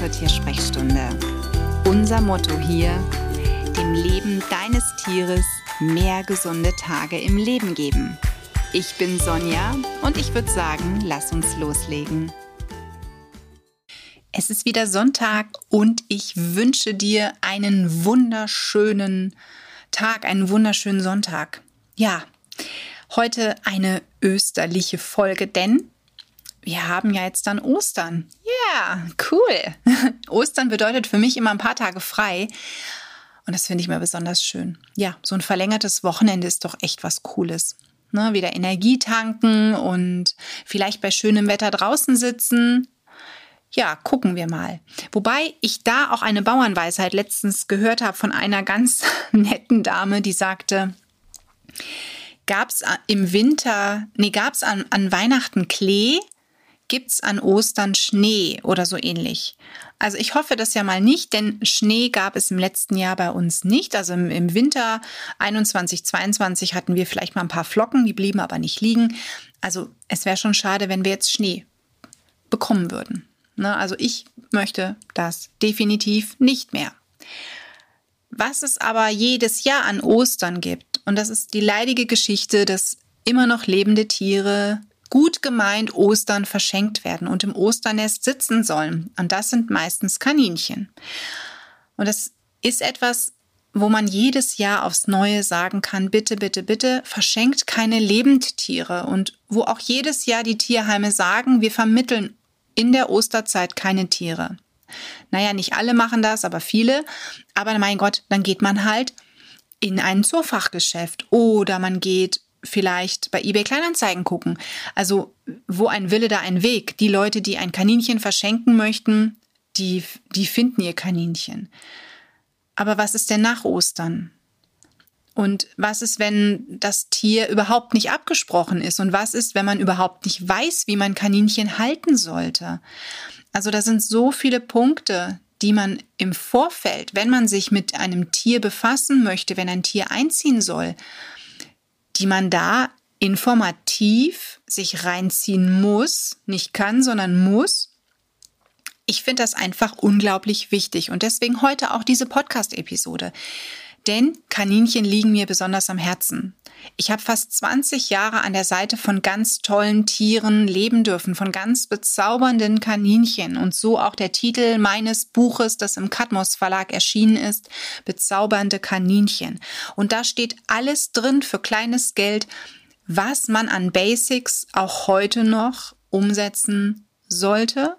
zur Tiersprechstunde. Unser Motto hier, dem Leben deines Tieres mehr gesunde Tage im Leben geben. Ich bin Sonja und ich würde sagen, lass uns loslegen. Es ist wieder Sonntag und ich wünsche dir einen wunderschönen Tag, einen wunderschönen Sonntag. Ja, heute eine österliche Folge, denn wir haben ja jetzt dann Ostern. Ja, yeah, cool. Ostern bedeutet für mich immer ein paar Tage frei. Und das finde ich mir besonders schön. Ja, so ein verlängertes Wochenende ist doch echt was Cooles. Ne, wieder Energie tanken und vielleicht bei schönem Wetter draußen sitzen. Ja, gucken wir mal. Wobei ich da auch eine Bauernweisheit letztens gehört habe von einer ganz netten Dame, die sagte, gab es im Winter, nee, gab es an, an Weihnachten Klee, gibt's an Ostern Schnee oder so ähnlich. Also ich hoffe das ja mal nicht, denn Schnee gab es im letzten Jahr bei uns nicht. Also im, Winter 21, 22 hatten wir vielleicht mal ein paar Flocken, die blieben aber nicht liegen. Also es wäre schon schade, wenn wir jetzt Schnee bekommen würden. Ne? Also ich möchte das definitiv nicht mehr. Was es aber jedes Jahr an Ostern gibt, und das ist die leidige Geschichte, dass immer noch lebende Tiere gut gemeint Ostern verschenkt werden und im Osternest sitzen sollen. Und das sind meistens Kaninchen. Und das ist etwas, wo man jedes Jahr aufs Neue sagen kann, bitte, bitte, bitte, verschenkt keine Lebendtiere. Und wo auch jedes Jahr die Tierheime sagen, wir vermitteln in der Osterzeit keine Tiere. Naja, nicht alle machen das, aber viele. Aber mein Gott, dann geht man halt in ein Zoofachgeschäft oder man geht vielleicht bei eBay Kleinanzeigen gucken. Also, wo ein Wille, da ein Weg. Die Leute, die ein Kaninchen verschenken möchten, die, die finden ihr Kaninchen. Aber was ist denn nach Ostern? Und was ist, wenn das Tier überhaupt nicht abgesprochen ist? Und was ist, wenn man überhaupt nicht weiß, wie man Kaninchen halten sollte? Also da sind so viele Punkte, die man im Vorfeld, wenn man sich mit einem Tier befassen möchte, wenn ein Tier einziehen soll, die man da informativ sich reinziehen muss, nicht kann, sondern muss. Ich finde das einfach unglaublich wichtig und deswegen heute auch diese Podcast-Episode. Denn Kaninchen liegen mir besonders am Herzen. Ich habe fast 20 Jahre an der Seite von ganz tollen Tieren leben dürfen, von ganz bezaubernden Kaninchen und so auch der Titel meines Buches, das im Katmos Verlag erschienen ist, Bezaubernde Kaninchen. Und da steht alles drin für kleines Geld, was man an Basics auch heute noch umsetzen sollte,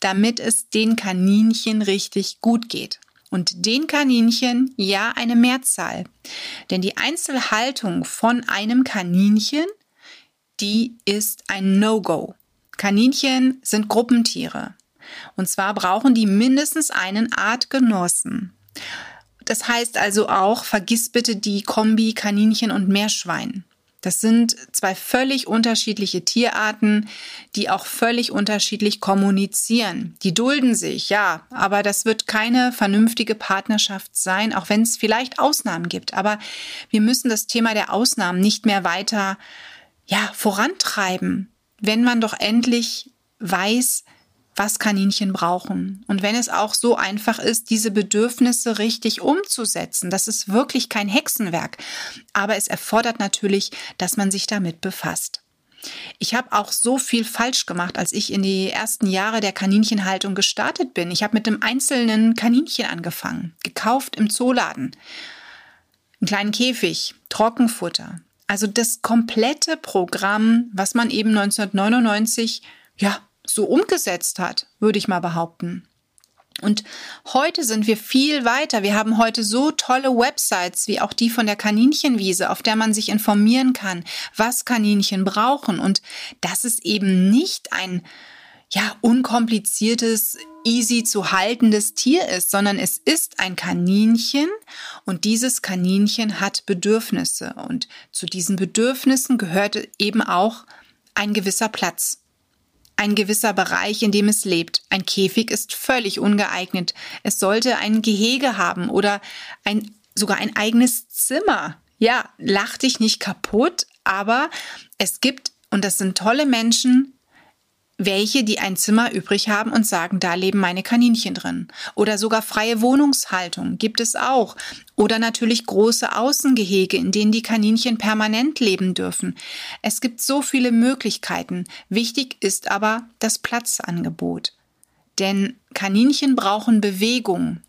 damit es den Kaninchen richtig gut geht und den Kaninchen ja eine Mehrzahl. Denn die Einzelhaltung von einem Kaninchen, die ist ein No-Go. Kaninchen sind Gruppentiere. Und zwar brauchen die mindestens einen Artgenossen. Das heißt also auch, vergiss bitte die Kombi Kaninchen und Meerschwein. Das sind zwei völlig unterschiedliche Tierarten, die auch völlig unterschiedlich kommunizieren. Die dulden sich, ja, aber das wird keine vernünftige Partnerschaft sein, auch wenn es vielleicht Ausnahmen gibt. Aber wir müssen das Thema der Ausnahmen nicht mehr weiter, ja, vorantreiben, wenn man doch endlich weiß, was Kaninchen brauchen. Und wenn es auch so einfach ist, diese Bedürfnisse richtig umzusetzen, das ist wirklich kein Hexenwerk. Aber es erfordert natürlich, dass man sich damit befasst. Ich habe auch so viel falsch gemacht, als ich in die ersten Jahre der Kaninchenhaltung gestartet bin. Ich habe mit einem einzelnen Kaninchen angefangen, gekauft im Zooladen. Einen kleinen Käfig, Trockenfutter. Also das komplette Programm, was man eben 1999 ja so umgesetzt hat, würde ich mal behaupten. Und heute sind wir viel weiter. Wir haben heute so tolle Websites wie auch die von der Kaninchenwiese, auf der man sich informieren kann, was Kaninchen brauchen. Und das ist eben nicht ein ja, unkompliziertes, easy zu haltendes Tier ist, sondern es ist ein Kaninchen und dieses Kaninchen hat Bedürfnisse und zu diesen Bedürfnissen gehört eben auch ein gewisser Platz ein gewisser Bereich, in dem es lebt. Ein Käfig ist völlig ungeeignet. Es sollte ein Gehege haben oder ein, sogar ein eigenes Zimmer. Ja, lach dich nicht kaputt, aber es gibt, und das sind tolle Menschen, welche, die ein Zimmer übrig haben und sagen, da leben meine Kaninchen drin. Oder sogar freie Wohnungshaltung gibt es auch. Oder natürlich große Außengehege, in denen die Kaninchen permanent leben dürfen. Es gibt so viele Möglichkeiten. Wichtig ist aber das Platzangebot. Denn Kaninchen brauchen Bewegung.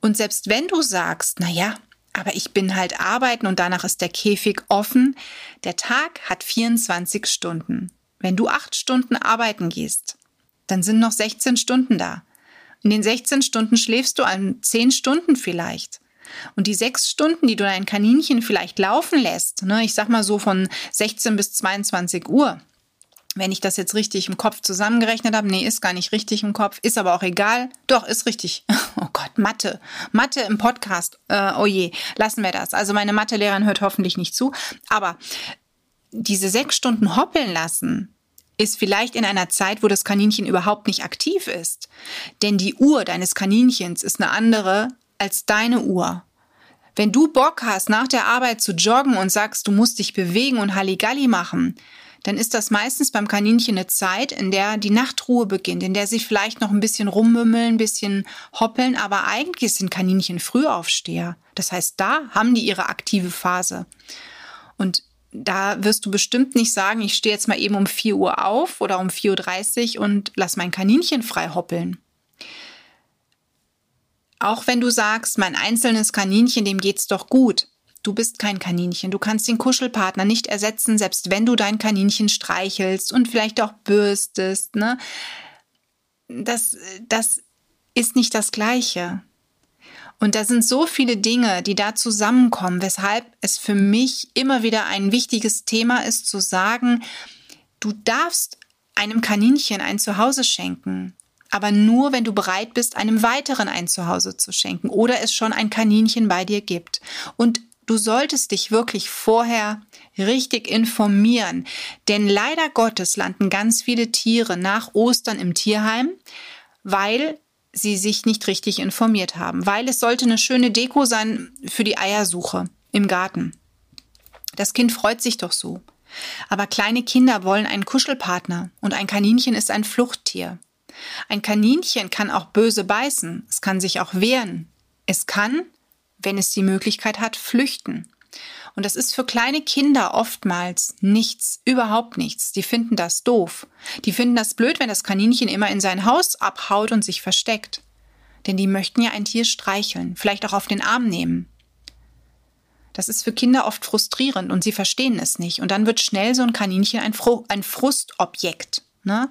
Und selbst wenn du sagst, na ja, aber ich bin halt arbeiten und danach ist der Käfig offen, der Tag hat 24 Stunden. Wenn du acht Stunden arbeiten gehst, dann sind noch 16 Stunden da. In den 16 Stunden schläfst du an 10 Stunden vielleicht. Und die sechs Stunden, die du dein Kaninchen vielleicht laufen lässt, ne, ich sag mal so von 16 bis 22 Uhr, wenn ich das jetzt richtig im Kopf zusammengerechnet habe, nee, ist gar nicht richtig im Kopf, ist aber auch egal. Doch, ist richtig. Oh Gott, Mathe. Mathe im Podcast. Äh, oh je, lassen wir das. Also meine Mathelehrerin hört hoffentlich nicht zu. Aber diese sechs Stunden hoppeln lassen, ist vielleicht in einer Zeit, wo das Kaninchen überhaupt nicht aktiv ist. Denn die Uhr deines Kaninchens ist eine andere als deine Uhr. Wenn du Bock hast, nach der Arbeit zu joggen und sagst, du musst dich bewegen und Halligalli machen, dann ist das meistens beim Kaninchen eine Zeit, in der die Nachtruhe beginnt, in der sie vielleicht noch ein bisschen rummümmeln, ein bisschen hoppeln, aber eigentlich sind Kaninchen Frühaufsteher. Das heißt, da haben die ihre aktive Phase. Und da wirst du bestimmt nicht sagen, ich stehe jetzt mal eben um 4 Uhr auf oder um 4.30 Uhr und lass mein Kaninchen frei hoppeln. Auch wenn du sagst, mein einzelnes Kaninchen, dem geht's doch gut. Du bist kein Kaninchen. Du kannst den Kuschelpartner nicht ersetzen, selbst wenn du dein Kaninchen streichelst und vielleicht auch bürstest. Ne? Das, das ist nicht das Gleiche. Und da sind so viele Dinge, die da zusammenkommen, weshalb es für mich immer wieder ein wichtiges Thema ist, zu sagen, du darfst einem Kaninchen ein Zuhause schenken, aber nur, wenn du bereit bist, einem weiteren ein Zuhause zu schenken oder es schon ein Kaninchen bei dir gibt. Und Du solltest dich wirklich vorher richtig informieren, denn leider Gottes landen ganz viele Tiere nach Ostern im Tierheim, weil sie sich nicht richtig informiert haben, weil es sollte eine schöne Deko sein für die Eiersuche im Garten. Das Kind freut sich doch so. Aber kleine Kinder wollen einen Kuschelpartner und ein Kaninchen ist ein Fluchttier. Ein Kaninchen kann auch böse beißen, es kann sich auch wehren. Es kann, wenn es die Möglichkeit hat, flüchten. Und das ist für kleine Kinder oftmals nichts, überhaupt nichts. Die finden das doof. Die finden das blöd, wenn das Kaninchen immer in sein Haus abhaut und sich versteckt. Denn die möchten ja ein Tier streicheln, vielleicht auch auf den Arm nehmen. Das ist für Kinder oft frustrierend und sie verstehen es nicht. Und dann wird schnell so ein Kaninchen ein, Fru ein Frustobjekt, ne?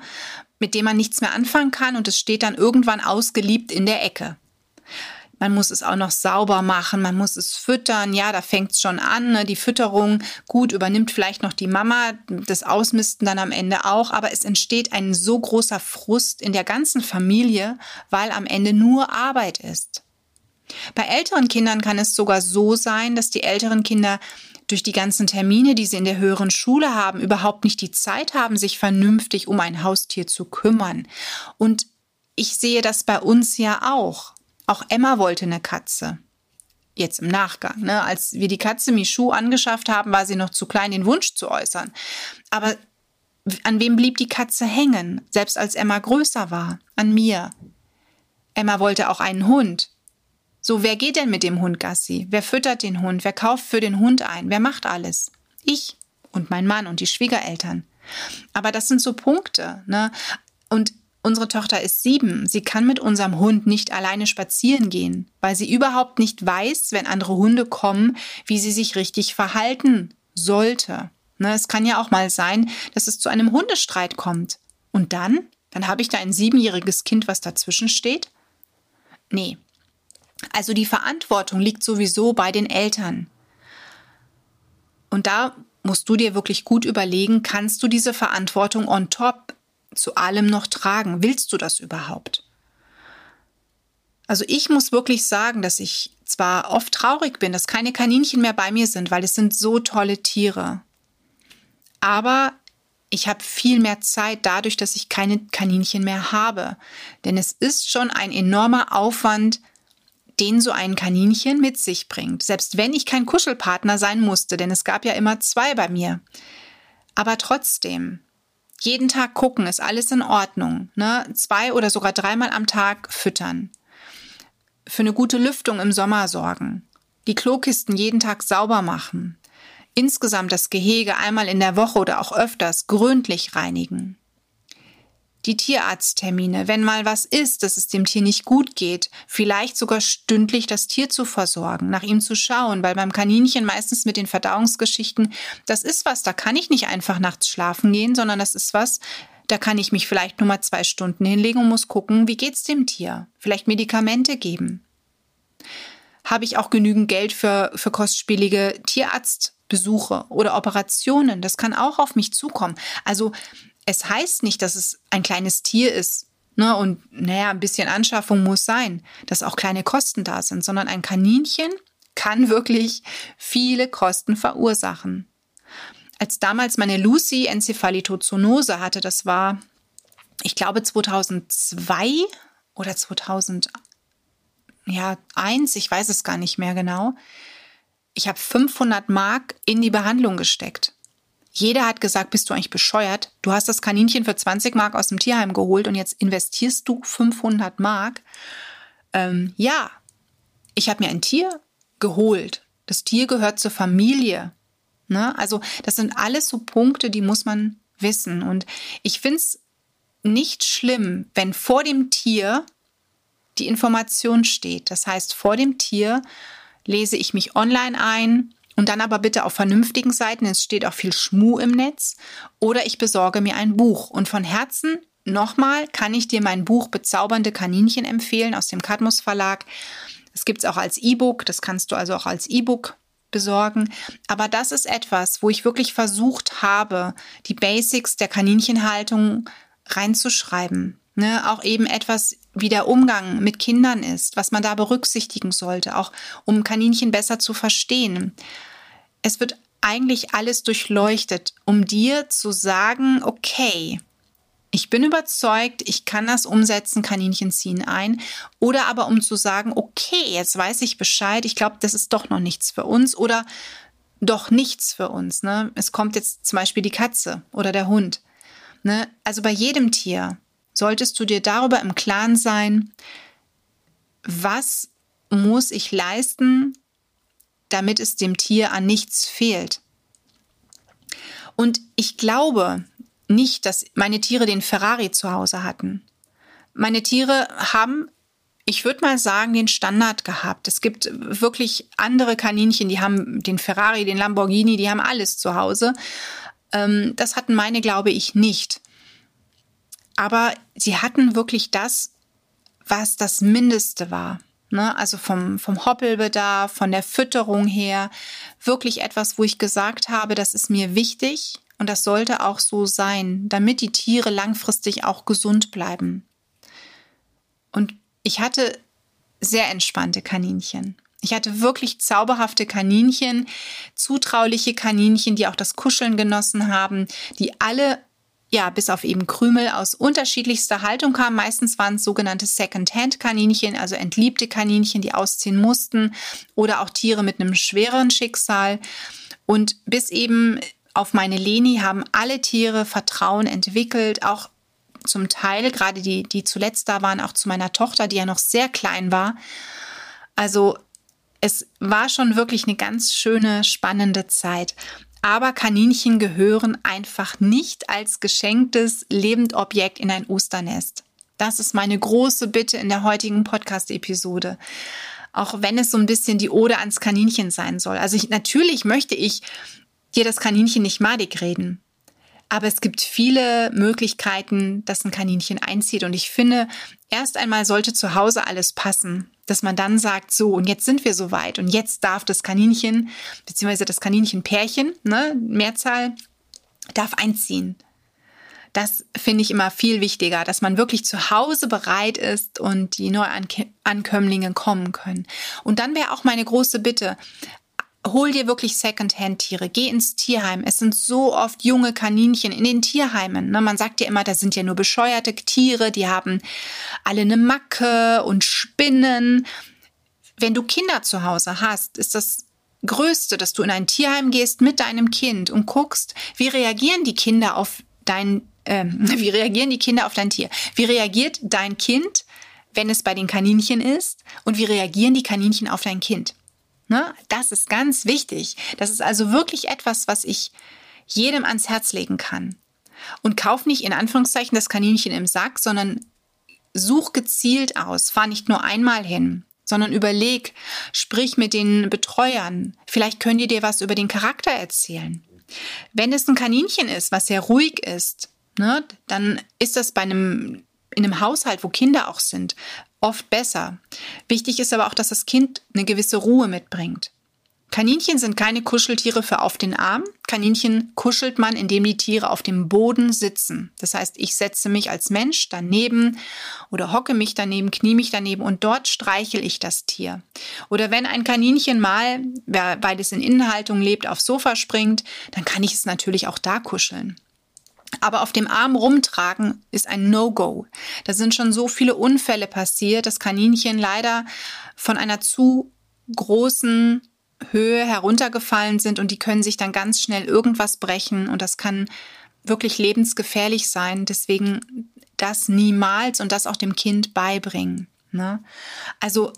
mit dem man nichts mehr anfangen kann und es steht dann irgendwann ausgeliebt in der Ecke. Man muss es auch noch sauber machen, man muss es füttern. Ja, da fängt es schon an. Ne? Die Fütterung, gut, übernimmt vielleicht noch die Mama, das Ausmisten dann am Ende auch. Aber es entsteht ein so großer Frust in der ganzen Familie, weil am Ende nur Arbeit ist. Bei älteren Kindern kann es sogar so sein, dass die älteren Kinder durch die ganzen Termine, die sie in der höheren Schule haben, überhaupt nicht die Zeit haben, sich vernünftig um ein Haustier zu kümmern. Und ich sehe das bei uns ja auch. Auch Emma wollte eine Katze. Jetzt im Nachgang. Ne? Als wir die Katze Michu angeschafft haben, war sie noch zu klein, den Wunsch zu äußern. Aber an wem blieb die Katze hängen, selbst als Emma größer war? An mir. Emma wollte auch einen Hund. So, wer geht denn mit dem Hund Gassi? Wer füttert den Hund? Wer kauft für den Hund ein? Wer macht alles? Ich und mein Mann und die Schwiegereltern. Aber das sind so Punkte. Ne? Und Unsere Tochter ist sieben. Sie kann mit unserem Hund nicht alleine spazieren gehen, weil sie überhaupt nicht weiß, wenn andere Hunde kommen, wie sie sich richtig verhalten sollte. Ne, es kann ja auch mal sein, dass es zu einem Hundestreit kommt. Und dann? Dann habe ich da ein siebenjähriges Kind, was dazwischen steht? Nee. Also die Verantwortung liegt sowieso bei den Eltern. Und da musst du dir wirklich gut überlegen, kannst du diese Verantwortung on top zu allem noch tragen? Willst du das überhaupt? Also ich muss wirklich sagen, dass ich zwar oft traurig bin, dass keine Kaninchen mehr bei mir sind, weil es sind so tolle Tiere. Aber ich habe viel mehr Zeit dadurch, dass ich keine Kaninchen mehr habe. Denn es ist schon ein enormer Aufwand, den so ein Kaninchen mit sich bringt. Selbst wenn ich kein Kuschelpartner sein musste, denn es gab ja immer zwei bei mir. Aber trotzdem, Jeden Tag gucken, ist alles in Ordnung. Ne? Zwei oder sogar dreimal am Tag füttern. Für eine gute Lüftung im Sommer sorgen. Die Klokisten jeden Tag sauber machen. Insgesamt das Gehege einmal in der Woche oder auch öfters gründlich reinigen die Tierarzttermine, wenn mal was ist, dass es dem Tier nicht gut geht, vielleicht sogar stündlich das Tier zu versorgen, nach ihm zu schauen, weil beim Kaninchen meistens mit den Verdauungsgeschichten, das ist was, da kann ich nicht einfach nachts schlafen gehen, sondern das ist was, da kann ich mich vielleicht nur mal zwei Stunden hinlegen und muss gucken, wie geht's dem Tier? Vielleicht Medikamente geben. Habe ich auch genügend Geld für, für kostspielige Tierarztbesuche oder Operationen? Das kann auch auf mich zukommen. Also es heißt nicht, dass es ein kleines Tier ist. Ne, und naja, ein bisschen Anschaffung muss sein, dass auch kleine Kosten da sind, sondern ein Kaninchen kann wirklich viele Kosten verursachen. Als damals meine Lucy Enzephalitozoonose hatte, das war, ich glaube, 2002 oder 2001, ich weiß es gar nicht mehr genau. Ich habe 500 Mark in die Behandlung gesteckt. Jeder hat gesagt, bist du eigentlich bescheuert? Du hast das Kaninchen für 20 Mark aus dem Tierheim geholt und jetzt investierst du 500 Mark. Ähm, ja, ich habe mir ein Tier geholt. Das Tier gehört zur Familie. Ne? Also das sind alles so Punkte, die muss man wissen. Und ich finde es nicht schlimm, wenn vor dem Tier die Information steht. Das heißt, vor dem Tier lese ich mich online ein, und dann aber bitte auf vernünftigen Seiten, es steht auch viel Schmu im Netz. Oder ich besorge mir ein Buch. Und von Herzen nochmal kann ich dir mein Buch Bezaubernde Kaninchen empfehlen aus dem Cadmus Verlag. Das gibt es auch als E-Book, das kannst du also auch als E-Book besorgen. Aber das ist etwas, wo ich wirklich versucht habe, die Basics der Kaninchenhaltung reinzuschreiben. Ne, auch eben etwas, wie der Umgang mit Kindern ist, was man da berücksichtigen sollte, auch um Kaninchen besser zu verstehen. Es wird eigentlich alles durchleuchtet, um dir zu sagen, okay, ich bin überzeugt, ich kann das umsetzen, Kaninchen ziehen ein. Oder aber um zu sagen, okay, jetzt weiß ich Bescheid, ich glaube, das ist doch noch nichts für uns oder doch nichts für uns. Ne? Es kommt jetzt zum Beispiel die Katze oder der Hund. Ne? Also bei jedem Tier solltest du dir darüber im Klaren sein, was muss ich leisten, damit es dem Tier an nichts fehlt. Und ich glaube nicht, dass meine Tiere den Ferrari zu Hause hatten. Meine Tiere haben, ich würde mal sagen, den Standard gehabt. Es gibt wirklich andere Kaninchen, die haben den Ferrari, den Lamborghini, die haben alles zu Hause. Ähm, das hatten meine, glaube ich, nicht. Aber sie hatten wirklich das, was das Mindeste war. Ne? Also vom, vom Hoppelbedarf, von der Fütterung her, wirklich etwas, wo ich gesagt habe, das ist mir wichtig und das sollte auch so sein, damit die Tiere langfristig auch gesund bleiben. Und ich hatte sehr entspannte Kaninchen. Ich hatte wirklich zauberhafte Kaninchen, zutrauliche Kaninchen, die auch das Kuscheln genossen haben, die alle ja, bis auf eben Krümel aus unterschiedlichster Haltung kamen. Meistens waren es sogenannte Second-Hand-Kaninchen, also entliebte Kaninchen, die ausziehen mussten oder auch Tiere mit einem schwereren Schicksal. Und bis eben auf meine Leni haben alle Tiere Vertrauen entwickelt, auch zum Teil, gerade die, die zuletzt da waren, auch zu meiner Tochter, die ja noch sehr klein war. Also es war schon wirklich eine ganz schöne, spannende Zeit. Aber Kaninchen gehören einfach nicht als geschenktes Lebendobjekt in ein Osternest. Das ist meine große Bitte in der heutigen Podcast-Episode. Auch wenn es so ein bisschen die Ode ans Kaninchen sein soll. Also ich, natürlich möchte ich dir das Kaninchen nicht madig reden. Aber es gibt viele Möglichkeiten, dass ein Kaninchen einzieht. Und ich finde, erst einmal sollte zu Hause alles passen. Dass man dann sagt, so, und jetzt sind wir soweit. Und jetzt darf das Kaninchen, beziehungsweise das Kaninchenpärchen, ne, Mehrzahl, darf einziehen. Das finde ich immer viel wichtiger, dass man wirklich zu Hause bereit ist und die Neuankömmlinge kommen können. Und dann wäre auch meine große Bitte, hol dir wirklich Secondhand-Tiere, geh ins Tierheim. Es sind so oft junge Kaninchen in den Tierheimen. Ne? Man sagt ja immer, das sind ja nur bescheuerte Tiere, die haben alle eine Macke und Spinnen. Wenn du Kinder zu Hause hast, ist das Größte, dass du in ein Tierheim gehst mit deinem Kind und guckst, wie reagieren die Kinder auf dein äh, wie reagieren die Kinder auf dein Tier? Wie reagiert dein Kind, wenn es bei den Kaninchen ist? Und wie reagieren die Kaninchen auf dein Kind? Ne? Das ist ganz wichtig. Das ist also wirklich etwas, was ich jedem ans Herz legen kann. Und kauf nicht in Anführungszeichen das Kaninchen im Sack, sondern such gezielt aus. Fahr nicht nur einmal hin, sondern überleg, sprich mit den Betreuern. Vielleicht können die dir was über den Charakter erzählen. Wenn es ein Kaninchen ist, was sehr ruhig ist, ne, dann ist das bei einem in einem Haushalt, wo Kinder auch sind, oft besser. Wichtig ist aber auch, dass das Kind eine gewisse Ruhe mitbringt. Kaninchen sind keine Kuscheltiere für auf den Arm. Kaninchen kuschelt man, indem die Tiere auf dem Boden sitzen. Das heißt, ich setze mich als Mensch daneben oder hocke mich daneben, knie mich daneben und dort streichel ich das Tier. Oder wenn ein Kaninchen mal, weil es in Innenhaltung lebt, aufs Sofa springt, dann kann ich es natürlich auch da kuscheln. Aber auf dem Arm rumtragen ist ein No-Go. Da sind schon so viele Unfälle passiert, dass Kaninchen leider von einer zu großen Höhe heruntergefallen sind und die können sich dann ganz schnell irgendwas brechen und das kann wirklich lebensgefährlich sein. Deswegen das niemals und das auch dem Kind beibringen. Ne? Also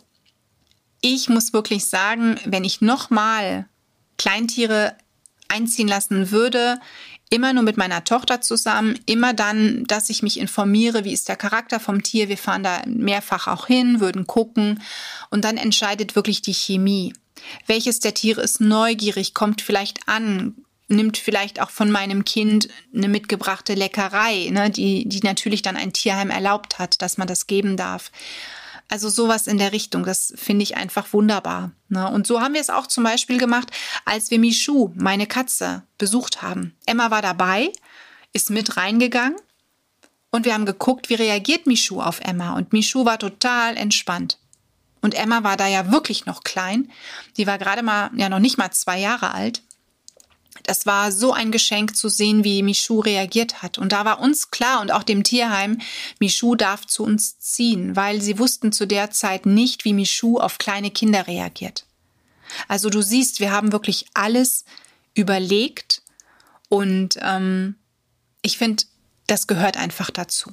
ich muss wirklich sagen, wenn ich nochmal Kleintiere einziehen lassen würde, immer nur mit meiner Tochter zusammen, immer dann, dass ich mich informiere, wie ist der Charakter vom Tier. Wir fahren da mehrfach auch hin, würden gucken und dann entscheidet wirklich die Chemie. Welches der Tiere ist neugierig, kommt vielleicht an, nimmt vielleicht auch von meinem Kind eine mitgebrachte Leckerei, ne, die, die natürlich dann ein Tierheim erlaubt hat, dass man das geben darf. Also sowas in der Richtung, das finde ich einfach wunderbar. Ne? Und so haben wir es auch zum Beispiel gemacht, als wir Michu, meine Katze, besucht haben. Emma war dabei, ist mit reingegangen und wir haben geguckt, wie reagiert Michu auf Emma. Und Michu war total entspannt. Und Emma war da ja wirklich noch klein. Die war gerade mal, ja noch nicht mal zwei Jahre alt. Das war so ein Geschenk zu sehen, wie Michu reagiert hat. Und da war uns klar und auch dem Tierheim, Michu darf zu uns ziehen, weil sie wussten zu der Zeit nicht, wie Michu auf kleine Kinder reagiert. Also du siehst, wir haben wirklich alles überlegt und ähm, ich finde, das gehört einfach dazu.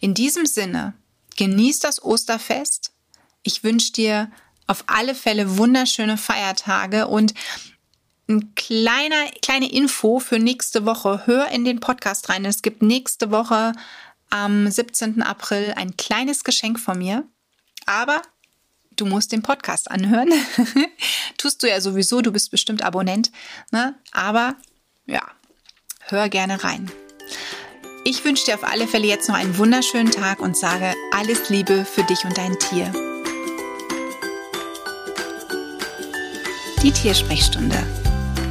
In diesem Sinne, genieß das Osterfest, ich wünsche dir auf alle Fälle wunderschöne Feiertage und ein kleiner, kleine Info für nächste Woche. Hör in den Podcast rein. Es gibt nächste Woche am 17. April ein kleines Geschenk von mir. Aber du musst den Podcast anhören. Tust du ja sowieso, du bist bestimmt Abonnent. Ne? Aber ja, hör gerne rein. Ich wünsche dir auf alle Fälle jetzt noch einen wunderschönen Tag und sage alles Liebe für dich und dein Tier. Die Tiersprechstunde.